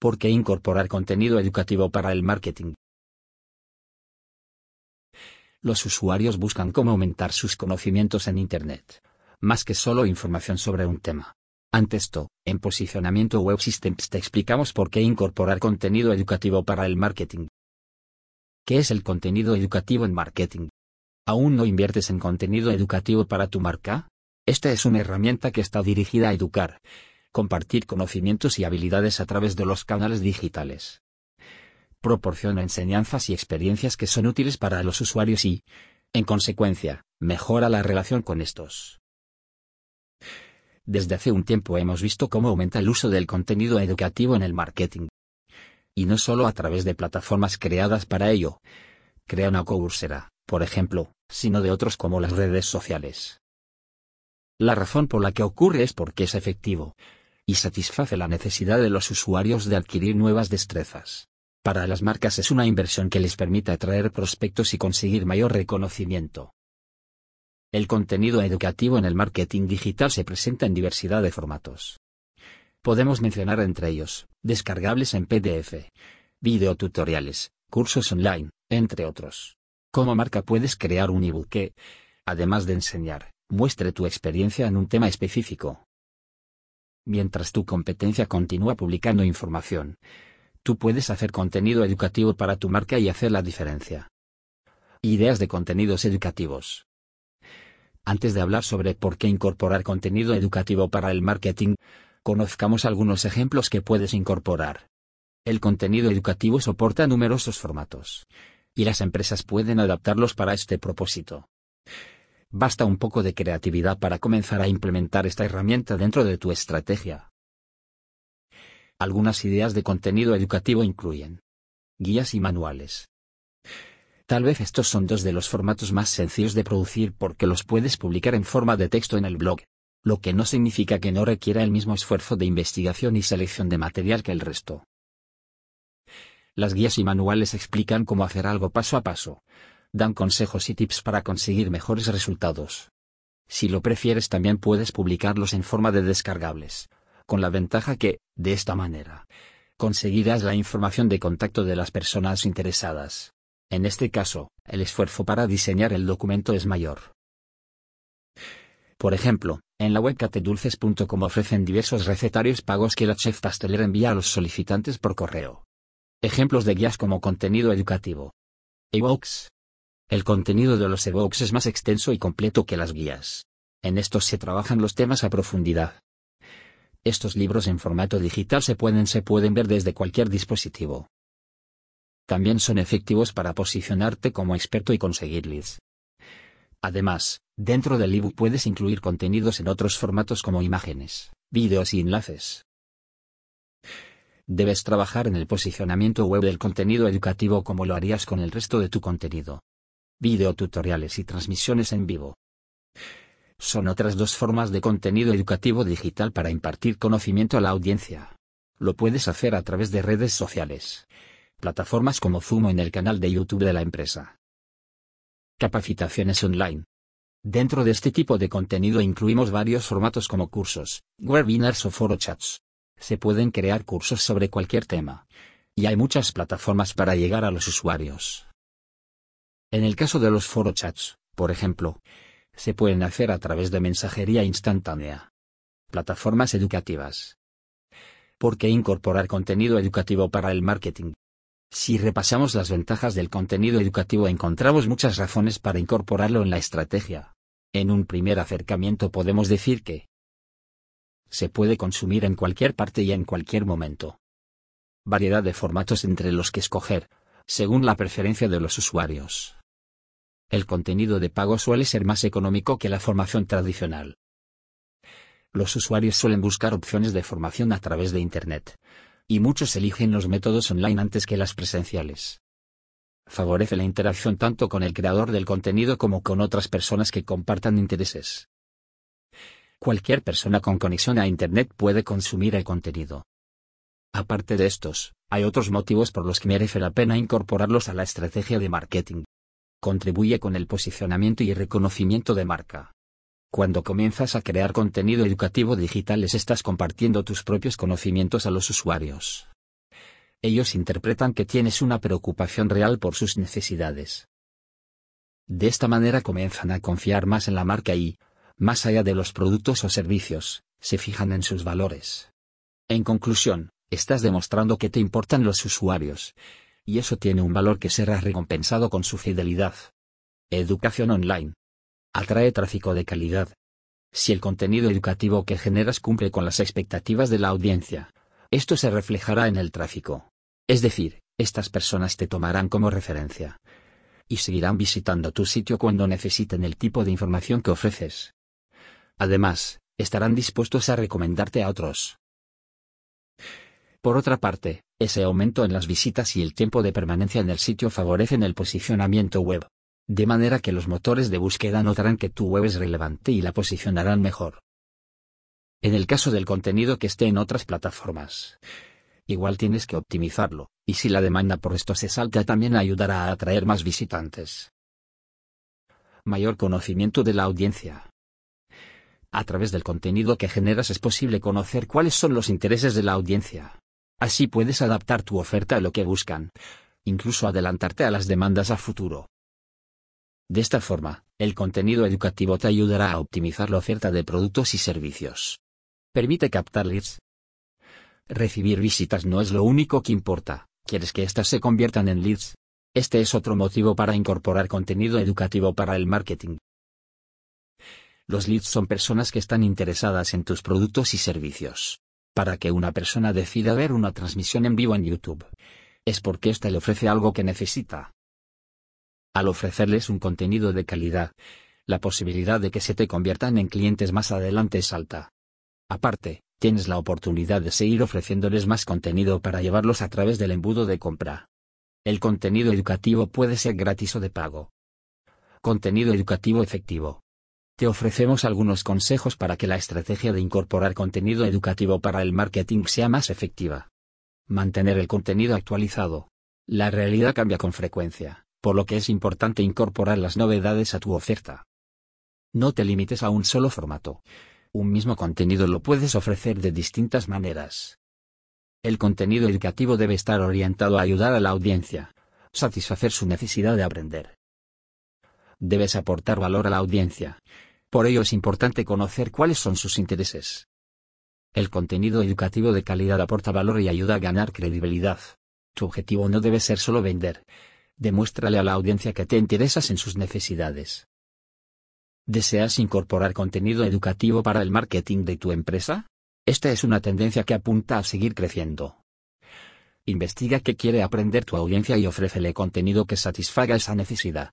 ¿Por qué incorporar contenido educativo para el marketing? Los usuarios buscan cómo aumentar sus conocimientos en Internet, más que solo información sobre un tema. Ante esto, en Posicionamiento Web Systems te explicamos por qué incorporar contenido educativo para el marketing. ¿Qué es el contenido educativo en marketing? ¿Aún no inviertes en contenido educativo para tu marca? Esta es una herramienta que está dirigida a educar, compartir conocimientos y habilidades a través de los canales digitales. Proporciona enseñanzas y experiencias que son útiles para los usuarios y, en consecuencia, mejora la relación con estos. Desde hace un tiempo hemos visto cómo aumenta el uso del contenido educativo en el marketing. Y no solo a través de plataformas creadas para ello. Crea una Coursera, por ejemplo, sino de otros como las redes sociales. La razón por la que ocurre es porque es efectivo, y satisface la necesidad de los usuarios de adquirir nuevas destrezas. Para las marcas es una inversión que les permite atraer prospectos y conseguir mayor reconocimiento. El contenido educativo en el marketing digital se presenta en diversidad de formatos. Podemos mencionar entre ellos, descargables en PDF, videotutoriales, cursos online, entre otros. Como marca puedes crear un ebook que, además de enseñar, muestre tu experiencia en un tema específico. Mientras tu competencia continúa publicando información, tú puedes hacer contenido educativo para tu marca y hacer la diferencia. Ideas de contenidos educativos. Antes de hablar sobre por qué incorporar contenido educativo para el marketing, conozcamos algunos ejemplos que puedes incorporar. El contenido educativo soporta numerosos formatos. Y las empresas pueden adaptarlos para este propósito. Basta un poco de creatividad para comenzar a implementar esta herramienta dentro de tu estrategia. Algunas ideas de contenido educativo incluyen guías y manuales. Tal vez estos son dos de los formatos más sencillos de producir porque los puedes publicar en forma de texto en el blog, lo que no significa que no requiera el mismo esfuerzo de investigación y selección de material que el resto. Las guías y manuales explican cómo hacer algo paso a paso, dan consejos y tips para conseguir mejores resultados. Si lo prefieres también puedes publicarlos en forma de descargables, con la ventaja que, de esta manera, conseguirás la información de contacto de las personas interesadas. En este caso, el esfuerzo para diseñar el documento es mayor. Por ejemplo, en la web catedulces.com ofrecen diversos recetarios pagos que la chef pastelera envía a los solicitantes por correo. Ejemplos de guías como contenido educativo. Ebooks. El contenido de los ebooks es más extenso y completo que las guías. En estos se trabajan los temas a profundidad. Estos libros en formato digital se pueden se pueden ver desde cualquier dispositivo también son efectivos para posicionarte como experto y conseguir leads. Además, dentro del ebook puedes incluir contenidos en otros formatos como imágenes, vídeos y enlaces. Debes trabajar en el posicionamiento web del contenido educativo como lo harías con el resto de tu contenido. Video tutoriales y transmisiones en vivo. Son otras dos formas de contenido educativo digital para impartir conocimiento a la audiencia. Lo puedes hacer a través de redes sociales plataformas como Zoom o en el canal de YouTube de la empresa. Capacitaciones online. Dentro de este tipo de contenido incluimos varios formatos como cursos, webinars o foro chats. Se pueden crear cursos sobre cualquier tema. Y hay muchas plataformas para llegar a los usuarios. En el caso de los foro chats, por ejemplo, se pueden hacer a través de mensajería instantánea. Plataformas educativas. ¿Por qué incorporar contenido educativo para el marketing? Si repasamos las ventajas del contenido educativo encontramos muchas razones para incorporarlo en la estrategia. En un primer acercamiento podemos decir que se puede consumir en cualquier parte y en cualquier momento. Variedad de formatos entre los que escoger, según la preferencia de los usuarios. El contenido de pago suele ser más económico que la formación tradicional. Los usuarios suelen buscar opciones de formación a través de Internet, y muchos eligen los métodos online antes que las presenciales. Favorece la interacción tanto con el creador del contenido como con otras personas que compartan intereses. Cualquier persona con conexión a Internet puede consumir el contenido. Aparte de estos, hay otros motivos por los que merece la pena incorporarlos a la estrategia de marketing. Contribuye con el posicionamiento y reconocimiento de marca. Cuando comienzas a crear contenido educativo digital les estás compartiendo tus propios conocimientos a los usuarios. ellos interpretan que tienes una preocupación real por sus necesidades. De esta manera comienzan a confiar más en la marca y, más allá de los productos o servicios, se fijan en sus valores. En conclusión, estás demostrando que te importan los usuarios. Y eso tiene un valor que será recompensado con su fidelidad. Educación online. Atrae tráfico de calidad. Si el contenido educativo que generas cumple con las expectativas de la audiencia, esto se reflejará en el tráfico. Es decir, estas personas te tomarán como referencia. Y seguirán visitando tu sitio cuando necesiten el tipo de información que ofreces. Además, estarán dispuestos a recomendarte a otros. Por otra parte, ese aumento en las visitas y el tiempo de permanencia en el sitio favorecen el posicionamiento web. De manera que los motores de búsqueda notarán que tu web es relevante y la posicionarán mejor. En el caso del contenido que esté en otras plataformas, igual tienes que optimizarlo, y si la demanda por esto se salta también ayudará a atraer más visitantes. Mayor conocimiento de la audiencia. A través del contenido que generas es posible conocer cuáles son los intereses de la audiencia. Así puedes adaptar tu oferta a lo que buscan, incluso adelantarte a las demandas a futuro. De esta forma, el contenido educativo te ayudará a optimizar la oferta de productos y servicios. Permite captar leads. Recibir visitas no es lo único que importa, quieres que éstas se conviertan en leads. Este es otro motivo para incorporar contenido educativo para el marketing. Los leads son personas que están interesadas en tus productos y servicios. Para que una persona decida ver una transmisión en vivo en YouTube, es porque ésta le ofrece algo que necesita. Al ofrecerles un contenido de calidad, la posibilidad de que se te conviertan en clientes más adelante es alta. Aparte, tienes la oportunidad de seguir ofreciéndoles más contenido para llevarlos a través del embudo de compra. El contenido educativo puede ser gratis o de pago. Contenido educativo efectivo. Te ofrecemos algunos consejos para que la estrategia de incorporar contenido educativo para el marketing sea más efectiva. Mantener el contenido actualizado. La realidad cambia con frecuencia por lo que es importante incorporar las novedades a tu oferta. No te limites a un solo formato. Un mismo contenido lo puedes ofrecer de distintas maneras. El contenido educativo debe estar orientado a ayudar a la audiencia, satisfacer su necesidad de aprender. Debes aportar valor a la audiencia. Por ello es importante conocer cuáles son sus intereses. El contenido educativo de calidad aporta valor y ayuda a ganar credibilidad. Tu objetivo no debe ser solo vender, demuéstrale a la audiencia que te interesas en sus necesidades. ¿Deseas incorporar contenido educativo para el marketing de tu empresa? Esta es una tendencia que apunta a seguir creciendo. Investiga qué quiere aprender tu audiencia y ofrécele contenido que satisfaga esa necesidad.